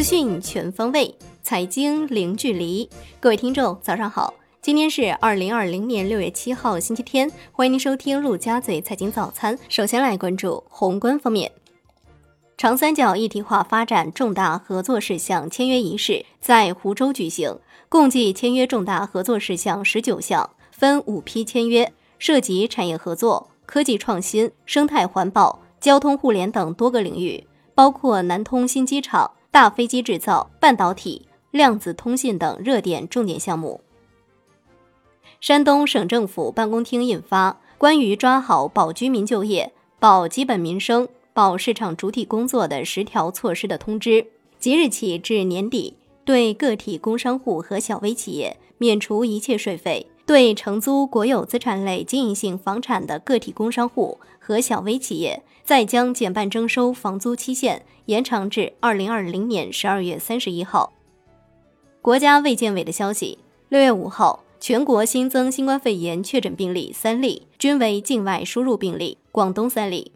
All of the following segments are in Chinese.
资讯全方位，财经零距离。各位听众，早上好！今天是二零二零年六月七号，星期天。欢迎您收听陆家嘴财经早餐。首先来关注宏观方面，长三角一体化发展重大合作事项签约仪式在湖州举行，共计签约重大合作事项十九项，分五批签约，涉及产业合作、科技创新、生态环保、交通互联等多个领域，包括南通新机场。大飞机制造、半导体、量子通信等热点重点项目。山东省政府办公厅印发《关于抓好保居民就业、保基本民生、保市场主体工作的十条措施的通知》，即日起至年底，对个体工商户和小微企业免除一切税费；对承租国有资产类经营性房产的个体工商户和小微企业。再将减半征收房租期限延长至二零二零年十二月三十一号。国家卫健委的消息，六月五号，全国新增新冠肺炎确诊病例三例，均为境外输入病例，广东三例，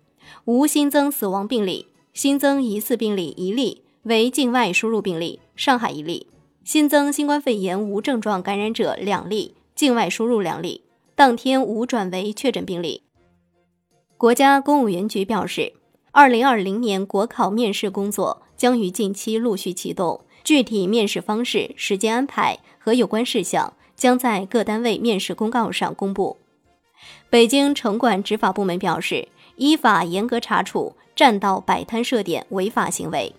无新增死亡病例，新增疑似病例一例，为境外输入病例，上海一例，新增新冠肺炎无症状感染者两例，境外输入两例，当天无转为确诊病例。国家公务员局表示，二零二零年国考面试工作将于近期陆续启动，具体面试方式、时间安排和有关事项将在各单位面试公告上公布。北京城管执法部门表示，依法严格查处占道摆摊设点违法行为。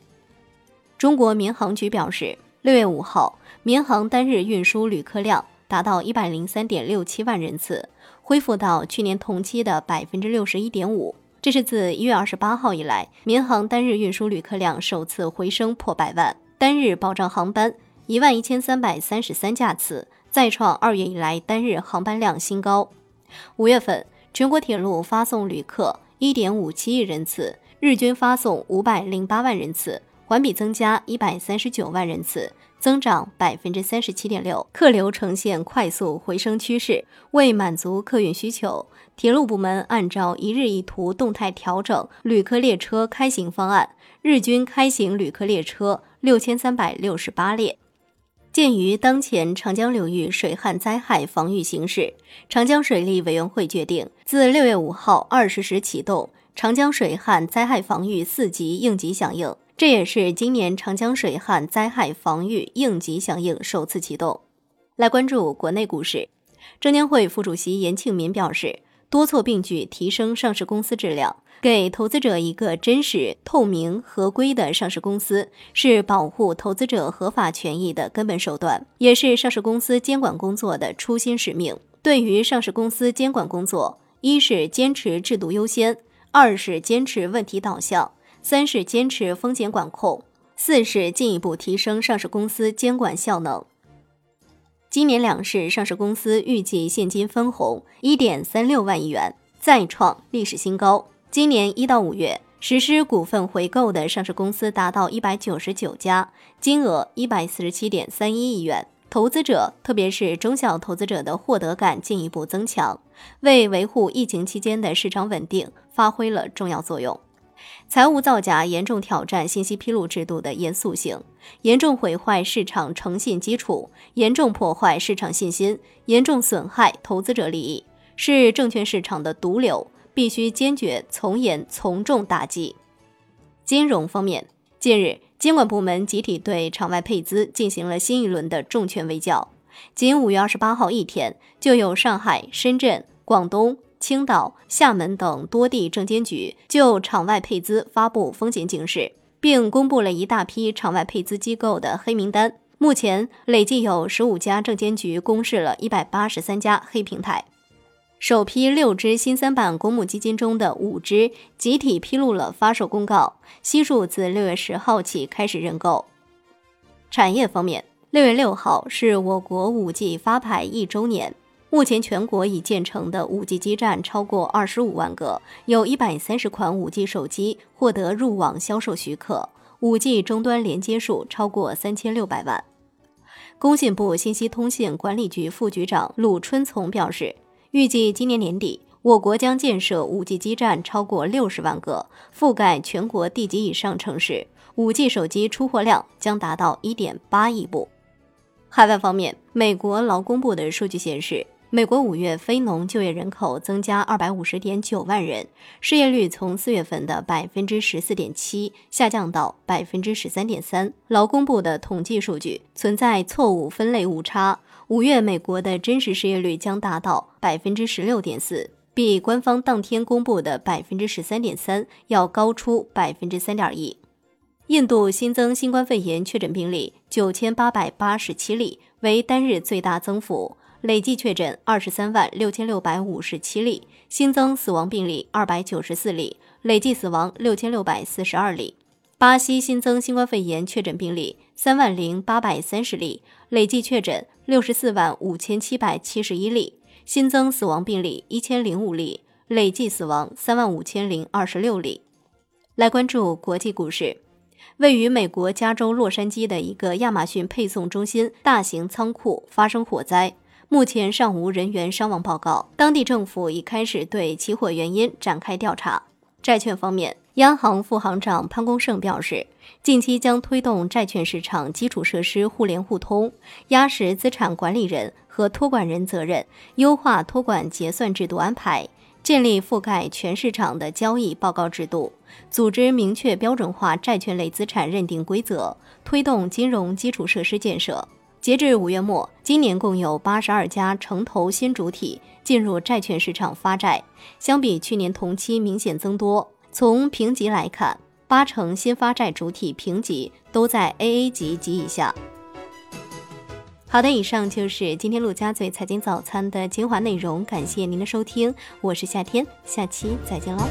中国民航局表示，六月五号，民航单日运输旅客量达到一百零三点六七万人次。恢复到去年同期的百分之六十一点五，这是自一月二十八号以来，民航单日运输旅客量首次回升破百万，单日保障航班一万一千三百三十三架次，再创二月以来单日航班量新高。五月份，全国铁路发送旅客一点五七亿人次，日均发送五百零八万人次，环比增加一百三十九万人次。增长百分之三十七点六，客流呈现快速回升趋势。为满足客运需求，铁路部门按照一日一图动态调整旅客列车开行方案，日均开行旅客列车六千三百六十八列。鉴于当前长江流域水旱灾害防御形势，长江水利委员会决定自六月五号二十时启动长江水旱灾害防御四级应急响应。这也是今年长江水旱灾害防御应急响应首次启动。来关注国内股市，证监会副主席严庆民表示，多措并举提升上市公司质量，给投资者一个真实、透明、合规的上市公司，是保护投资者合法权益的根本手段，也是上市公司监管工作的初心使命。对于上市公司监管工作，一是坚持制度优先，二是坚持问题导向。三是坚持风险管控，四是进一步提升上市公司监管效能。今年两市上市公司预计现金分红一点三六万亿元，再创历史新高。今年一到五月实施股份回购的上市公司达到一百九十九家，金额一百四十七点三一亿元。投资者，特别是中小投资者的获得感进一步增强，为维护疫情期间的市场稳定发挥了重要作用。财务造假严重挑战信息披露制度的严肃性，严重毁坏市场诚信基础，严重破坏市场信心，严重损害投资者利益，是证券市场的毒瘤，必须坚决从严从重打击。金融方面，近日监管部门集体对场外配资进行了新一轮的重拳围剿，仅五月二十八号一天，就有上海、深圳、广东。青岛、厦门等多地证监局就场外配资发布风险警示，并公布了一大批场外配资机构的黑名单。目前累计有十五家证监局公示了一百八十三家黑平台。首批六只新三板公募基金中的五只集体披露了发售公告，悉数自六月十号起开始认购。产业方面，六月六号是我国五 G 发牌一周年。目前，全国已建成的 5G 基站超过25万个，有一百三十款 5G 手机获得入网销售许可，5G 终端连接数超过三千六百万。工信部信息通信管理局副局长鲁春从表示，预计今年年底我国将建设 5G 基站超过六十万个，覆盖全国地级以上城市。5G 手机出货量将达到1.8亿部。海外方面，美国劳工部的数据显示，美国五月非农就业人口增加250.9万人，失业率从四月份的百分之十四点七下降到百分之十三点三。劳工部的统计数据存在错误分类误差，五月美国的真实失业率将达到百分之十六点四。比官方当天公布的百分之十三点三要高出百分之三点一。印度新增新冠肺炎确诊病例九千八百八十七例，为单日最大增幅，累计确诊二十三万六千六百五十七例，新增死亡病例二百九十四例，累计死亡六千六百四十二例。巴西新增新冠肺炎确诊病例三万零八百三十例，累计确诊六十四万五千七百七十一例。新增死亡病例一千零五例，累计死亡三万五千零二十六例。来关注国际股市，位于美国加州洛杉矶的一个亚马逊配送中心大型仓库发生火灾，目前尚无人员伤亡报告。当地政府已开始对起火原因展开调查。债券方面，央行副行长潘功胜表示，近期将推动债券市场基础设施互联互通，压实资产管理人。和托管人责任，优化托管结算制度安排，建立覆盖全市场的交易报告制度，组织明确标准化债券类资产认定规则，推动金融基础设施建设。截至五月末，今年共有八十二家城投新主体进入债券市场发债，相比去年同期明显增多。从评级来看，八成新发债主体评级都在 AA 级及以下。好的，以上就是今天陆家嘴财经早餐的精华内容，感谢您的收听，我是夏天，下期再见喽。